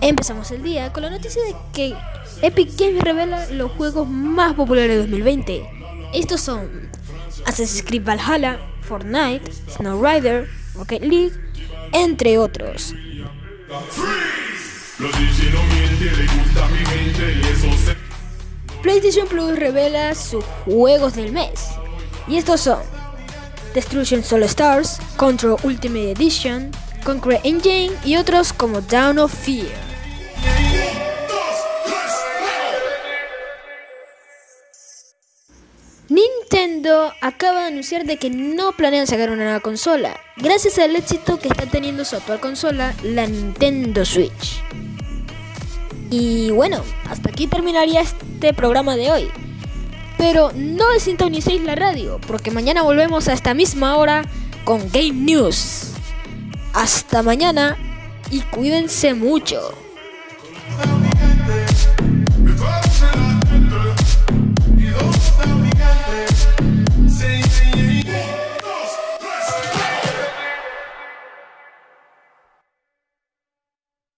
Empezamos el día con la noticia de que Epic Games revela los juegos más populares de 2020. Estos son Assassin's Creed Valhalla, Fortnite, Snow Rider, Rocket League, entre otros. PlayStation Plus revela sus juegos del mes. Y estos son Destruction Solo Stars, Control Ultimate Edition, Concrete Engine y otros como Down of Fear. Nintendo acaba de anunciar de que no planean sacar una nueva consola, gracias al éxito que está teniendo su actual consola, la Nintendo Switch. Y bueno, hasta aquí terminaría este programa de hoy. Pero no sintonicéis la radio, porque mañana volvemos a esta misma hora con Game News. Hasta mañana y cuídense mucho.